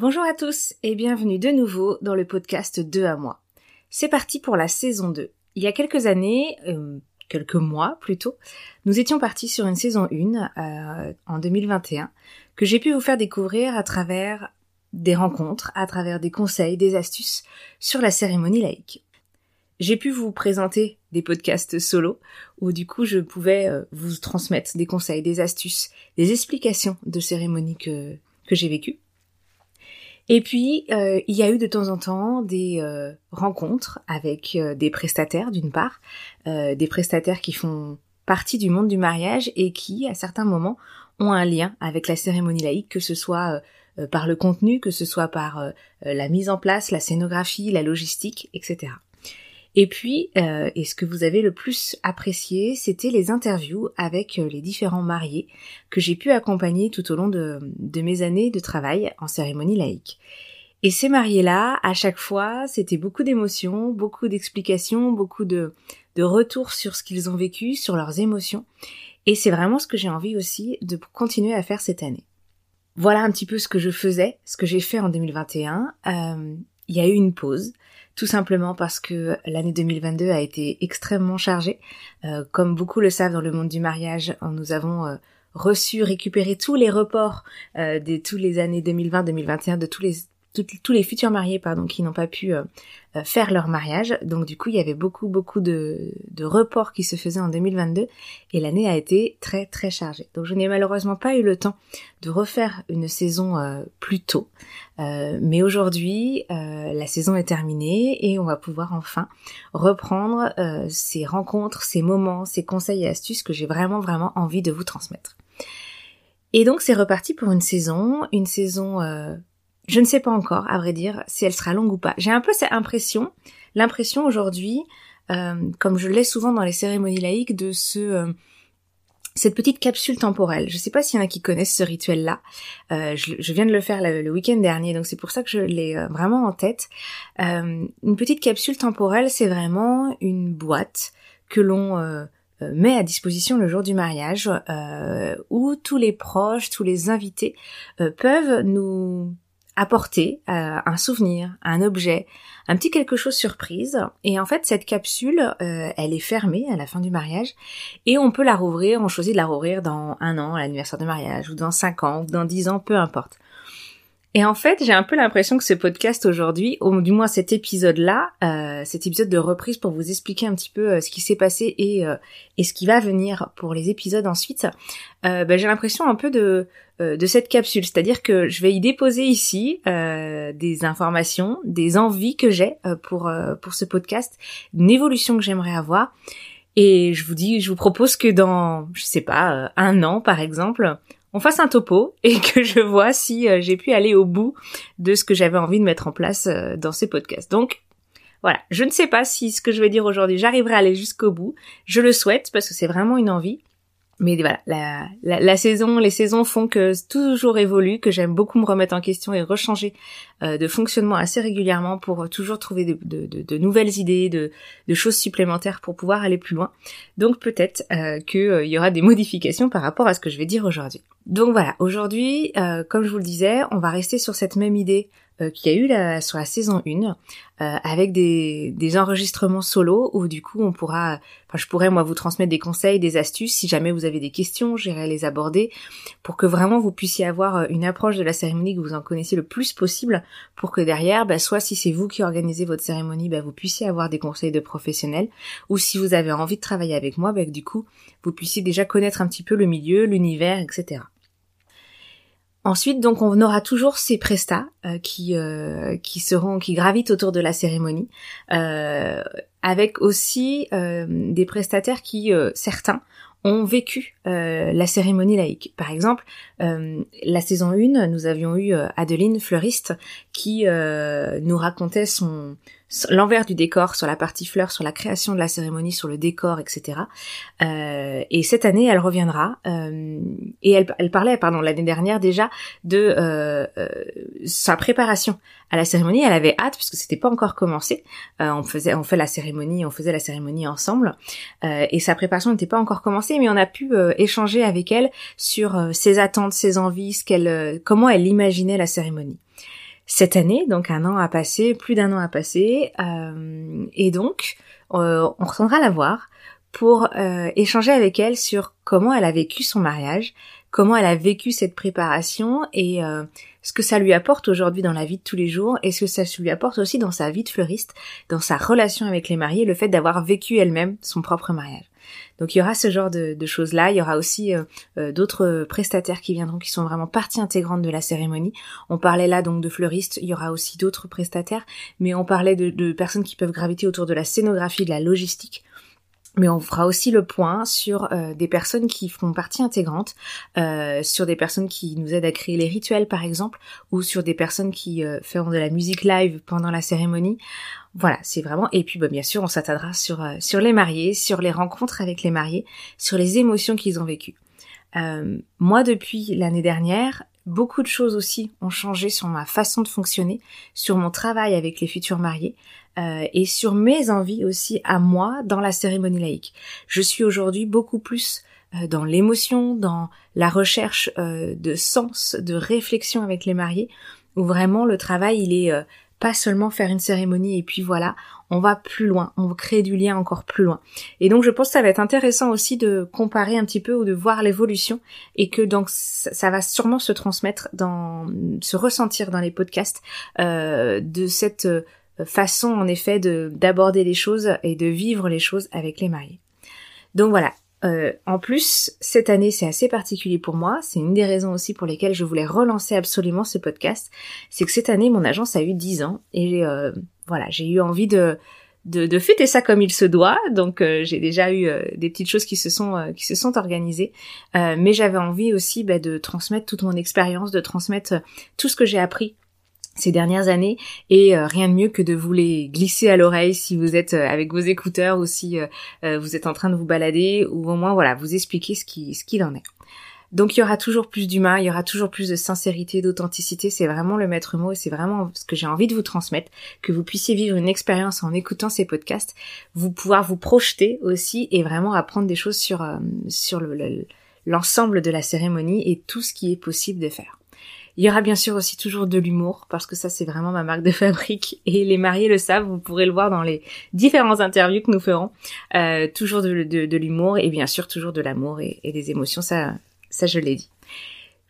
Bonjour à tous et bienvenue de nouveau dans le podcast 2 à moi. C'est parti pour la saison 2. Il y a quelques années, euh, quelques mois plutôt, nous étions partis sur une saison 1 euh, en 2021 que j'ai pu vous faire découvrir à travers des rencontres, à travers des conseils, des astuces sur la cérémonie laïque. J'ai pu vous présenter des podcasts solo où du coup je pouvais euh, vous transmettre des conseils, des astuces, des explications de cérémonies que, que j'ai vécues. Et puis, euh, il y a eu de temps en temps des euh, rencontres avec euh, des prestataires, d'une part, des prestataires qui font partie du monde du mariage et qui, à certains moments, ont un lien avec la cérémonie laïque, que ce soit par le contenu, que ce soit par la mise en place, la scénographie, la logistique, etc. Et puis, euh, et ce que vous avez le plus apprécié, c'était les interviews avec euh, les différents mariés que j'ai pu accompagner tout au long de, mes années de travail en cérémonie laïque. Et ces mariés-là, à chaque fois, c'était beaucoup d'émotions, beaucoup d'explications, beaucoup de, de retours sur ce qu'ils ont vécu, sur leurs émotions. Et c'est vraiment ce que j'ai envie aussi de continuer à faire cette année. Voilà un petit peu ce que je faisais, ce que j'ai fait en 2021. Euh, il y a eu une pause tout simplement parce que l'année 2022 a été extrêmement chargée. Euh, comme beaucoup le savent dans le monde du mariage, nous avons euh, reçu, récupéré tous les reports euh, de tous les années 2020, 2021, de tous les tous les futurs mariés pardon qui n'ont pas pu euh, euh, faire leur mariage. Donc du coup, il y avait beaucoup beaucoup de, de reports qui se faisaient en 2022 et l'année a été très très chargée. Donc je n'ai malheureusement pas eu le temps de refaire une saison euh, plus tôt. mais aujourd'hui, la saison est terminée et on va pouvoir enfin reprendre ces rencontres, ces moments, ces conseils et astuces que j'ai vraiment vraiment envie de vous transmettre. Et donc c'est reparti pour une saison, une saison je ne sais pas encore, à vrai dire, si elle sera longue ou pas. J'ai un peu cette impression, l'impression aujourd'hui, euh, comme je l'ai souvent dans les cérémonies laïques, de ce euh, cette petite capsule temporelle. Je ne sais pas s'il y en a qui connaissent ce rituel-là. Euh, je, viens de le faire le, week-end dernier, donc c'est pour ça que je l'ai vraiment en tête. une petite capsule temporelle, c'est vraiment une boîte que l'on met à disposition le jour du mariage, où tous les proches, tous les invités peuvent nous apporter euh, un souvenir, un objet, un petit quelque chose surprise. Et en fait, cette capsule, euh, elle est fermée à la fin du mariage et on peut la rouvrir. On choisit de la rouvrir dans un an, l'anniversaire de mariage, ou dans cinq ans, ou dans dix ans, peu importe. Et en fait, j'ai un peu l'impression que ce podcast aujourd'hui, ou du moins cet épisode-là, euh, cet épisode de reprise pour vous expliquer un petit peu euh, ce qui s'est passé et, euh, et ce qui va venir pour les épisodes ensuite, bah, j'ai l'impression un peu de, de cette capsule, c'est-à-dire que je vais y déposer ici des informations, des envies que j'ai pour pour ce podcast, une évolution que j'aimerais avoir. Et je vous dis, je vous propose que dans, je sais pas, un an par exemple, on fasse un topo et que je vois si euh, j'ai pu aller au bout de ce que j'avais envie de mettre en place euh, dans ces podcasts. Donc voilà, je ne sais pas si ce que je vais dire aujourd'hui, j'arriverai à aller jusqu'au bout. Je le souhaite parce que c'est vraiment une envie mais voilà, la, saison, les saisons font que toujours évolue, que j'aime beaucoup me remettre en question et rechanger euh, de fonctionnement assez régulièrement pour toujours trouver de, nouvelles idées, de, choses supplémentaires pour pouvoir aller plus loin. Donc peut-être euh, qu'il euh, y aura des modifications par rapport à ce que je vais dire aujourd'hui. Donc voilà, aujourd'hui, euh, comme je vous le disais, on va rester sur cette même idée euh, qu'il y a eu la, sur la saison 1 euh, avec des, des enregistrements solo où du coup on pourra, enfin je pourrais moi vous transmettre des conseils, des astuces si jamais vous avez des questions, j'irai les aborder pour que vraiment vous puissiez avoir euh, une approche de la cérémonie que vous en connaissez le plus possible pour que derrière, bah, soit si c'est vous qui organisez votre cérémonie, bah, vous puissiez avoir des conseils de professionnels ou si vous avez envie de travailler avec moi, bah, du coup vous puissiez déjà connaître un petit peu le milieu, l'univers, etc. Ensuite, donc, on aura toujours ces prestats euh, qui euh, qui seront qui gravitent autour de la cérémonie, euh, avec aussi des prestataires qui certains ont vécu la cérémonie laïque. Par exemple, la saison 1, nous avions eu Adeline Fleuriste qui nous racontait son l'envers du décor sur la partie fleurs, sur la création de la cérémonie, sur le décor, etc. Euh, et cette année, elle reviendra. Euh, et elle, elle, parlait, pardon, l'année dernière déjà de euh, euh, sa préparation à la cérémonie. Elle avait hâte puisque c'était pas encore commencé. Euh, on faisait, on fait la cérémonie, on faisait la cérémonie ensemble. et sa préparation n'était pas encore commencée, mais on a pu échanger avec elle sur ses attentes, ses envies, ce qu'elle, comment elle imaginait la cérémonie cette année, donc un an a passé, plus d'un an a passé, euh, et donc euh, on retournera la voir pour euh, échanger avec elle sur comment elle a vécu son mariage, comment elle a vécu cette préparation et ce que ça lui apporte aujourd'hui dans la vie de tous les jours et ce que ça lui apporte aussi dans sa vie de fleuriste, dans sa relation avec les mariés, le fait d'avoir vécu elle-même son propre mariage. Donc il y aura ce genre de, choses-là. Il y aura aussi euh, euh, d'autres prestataires qui viendront, qui sont vraiment partie intégrante de la cérémonie. On parlait là donc de fleuristes. Il y aura aussi d'autres prestataires, mais on parlait de, personnes qui peuvent graviter autour de la scénographie, de la logistique. Mais on fera aussi le point sur euh, des personnes qui font partie intégrante, sur des personnes qui nous aident à créer les rituels par exemple, ou sur des personnes qui feront de la musique live pendant la cérémonie. Voilà, c'est vraiment. Et puis, bah, bien sûr, on s'attardera sur euh, sur les mariés, sur les rencontres avec les mariés, sur les émotions qu'ils ont vécues. Euh, moi, depuis l'année dernière, beaucoup de choses aussi ont changé sur ma façon de fonctionner, sur mon travail avec les futurs mariés. Euh, et sur mes envies aussi à moi dans la cérémonie laïque. Je suis aujourd'hui beaucoup plus dans l'émotion, dans la recherche de sens, de réflexion avec les mariés, où vraiment le travail il est pas seulement faire une cérémonie et puis voilà, on va plus loin, on crée du lien encore plus loin. Et donc je pense que ça va être intéressant aussi de comparer un petit peu ou de voir l'évolution et que donc ça va sûrement se transmettre dans, se ressentir dans les podcasts euh, de cette euh, façon en effet de d'aborder les choses et de vivre les choses avec les mariés. Donc voilà, euh, en plus, cette année, c'est assez particulier pour moi. C'est une des raisons aussi pour lesquelles je voulais relancer absolument ce podcast. C'est que cette année, mon agence a eu 10 ans et euh, voilà, j'ai eu envie de, de, fêter ça comme il se doit. Donc, euh, j'ai déjà eu des petites choses qui se sont qui se sont organisées, mais j'avais envie aussi bah, de transmettre toute mon expérience, de transmettre tout ce que j'ai appris ces dernières années et euh, rien de mieux que de vous les glisser à l'oreille si vous êtes euh, avec vos écouteurs ou si euh, vous êtes en train de vous balader ou au moins voilà vous expliquer ce qui ce qu'il en est. Donc il y aura toujours plus d'humain, il y aura toujours plus de sincérité, d'authenticité, c'est vraiment le maître mot et c'est vraiment ce que j'ai envie de vous transmettre, que vous puissiez vivre une expérience en écoutant ces podcasts, vous pouvoir vous projeter aussi et vraiment apprendre des choses sur sur l'ensemble de la cérémonie et tout ce qui est possible de faire. Il y aura bien sûr aussi toujours de l'humour, parce que ça c'est vraiment ma marque de fabrique, et les mariés le savent, vous pourrez le voir dans les différents interviews que nous ferons. Euh, toujours de, l'humour, et bien sûr toujours de l'amour et, des émotions, ça, je l'ai dit.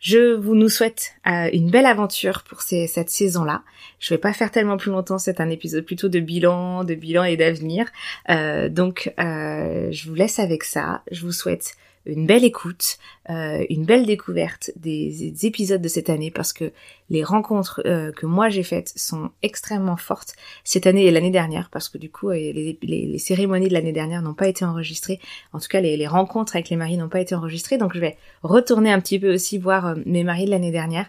Je vous nous souhaite euh, une belle aventure pour cette saison-là. Je vais pas faire tellement plus longtemps, c'est un épisode plutôt de bilan, de bilan et d'avenir. Euh, donc je vous laisse avec ça. Je vous souhaite une belle écoute, euh, une belle découverte des, épisodes de cette année parce que les rencontres euh, que moi j'ai faites sont extrêmement fortes cette année et l'année dernière parce que du coup euh, les, cérémonies de l'année dernière n'ont pas été enregistrées. En tout cas les, rencontres avec les maris n'ont pas été enregistrées donc je vais retourner un petit peu aussi voir mes maris de l'année dernière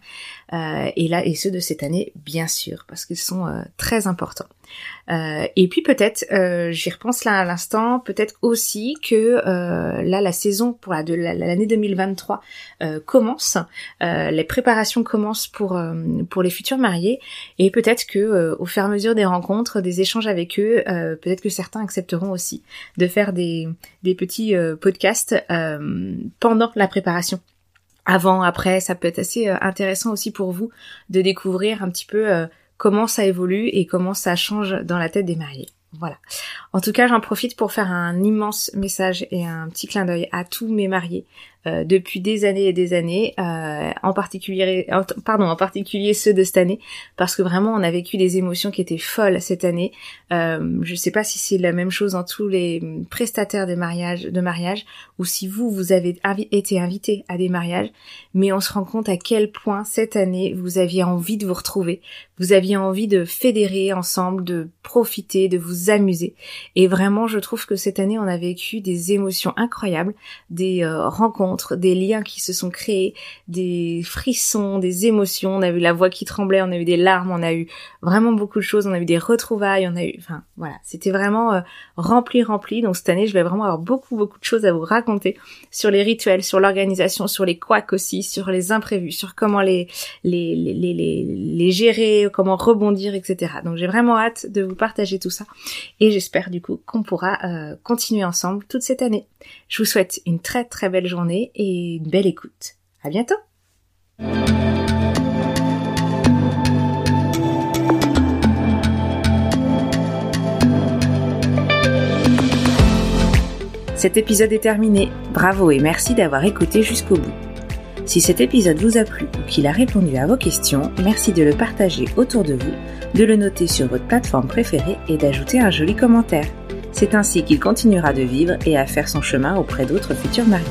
et là et ceux de cette année bien sûr parce qu'ils sont très importants. Euh, et puis peut-être, euh, j'y repense là à l'instant, peut-être aussi que euh, là la saison pour la, de l'année 2023 commence, les préparations commencent pour pour les futurs mariés, et peut-être que au fur et à mesure des rencontres, des échanges avec eux, peut-être que certains accepteront aussi de faire des petits podcasts pendant la préparation avant, après, ça peut être assez intéressant aussi pour vous de découvrir un petit peu comment ça évolue et comment ça change dans la tête des mariés. Voilà. En tout cas, j'en profite pour faire un immense message et un petit clin d'œil à tous mes mariés euh, depuis des années et des années, euh, en particulier, pardon, en particulier ceux de cette année, parce que vraiment on a vécu des émotions qui étaient folles cette année. Euh, je ne sais pas si c'est la même chose dans tous les prestataires de mariage, de mariage, ou si vous vous avez été invité à des mariages, mais on se rend compte à quel point cette année vous aviez envie de vous retrouver, vous aviez envie de fédérer ensemble, de profiter, de vous amuser. Et vraiment, je trouve que cette année, on a vécu des émotions incroyables, des euh, des liens qui se sont créés, des frissons, des émotions. On a eu la voix qui tremblait, on a eu des larmes, on a eu vraiment beaucoup de choses, on a eu des retrouvailles, on a eu, enfin voilà, c'était vraiment euh, rempli, rempli. Donc cette année, je vais vraiment avoir beaucoup, beaucoup de choses à vous raconter sur les rituels, sur l'organisation, sur les couacs aussi, sur les imprévus, sur comment les les les les, les gérer comment rebondir, etc. Donc j'ai vraiment hâte de vous partager tout ça et j'espère du coup qu'on pourra euh, continuer ensemble toute cette année. Je vous souhaite une très très belle journée et une belle écoute. À bientôt. Cet épisode est terminé. Bravo et merci d'avoir écouté jusqu'au bout. Si cet épisode vous a plu ou qu'il a répondu à vos questions, merci de le partager autour de vous, de le noter sur votre plateforme préférée et d'ajouter un joli commentaire. C'est ainsi qu'il continuera de vivre et à faire son chemin auprès d'autres futurs mariés.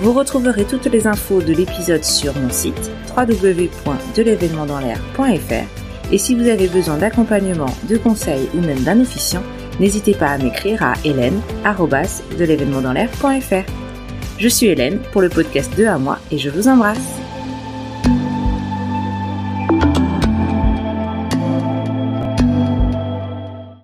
Vous retrouverez toutes les infos de l'épisode sur mon site www.delevénementdanslair.fr et si vous avez besoin d'accompagnement, de conseils ou même d'un officiant, n'hésitez pas à m'écrire à hélène.de Je suis Hélène pour le podcast 2 à moi et je vous embrasse.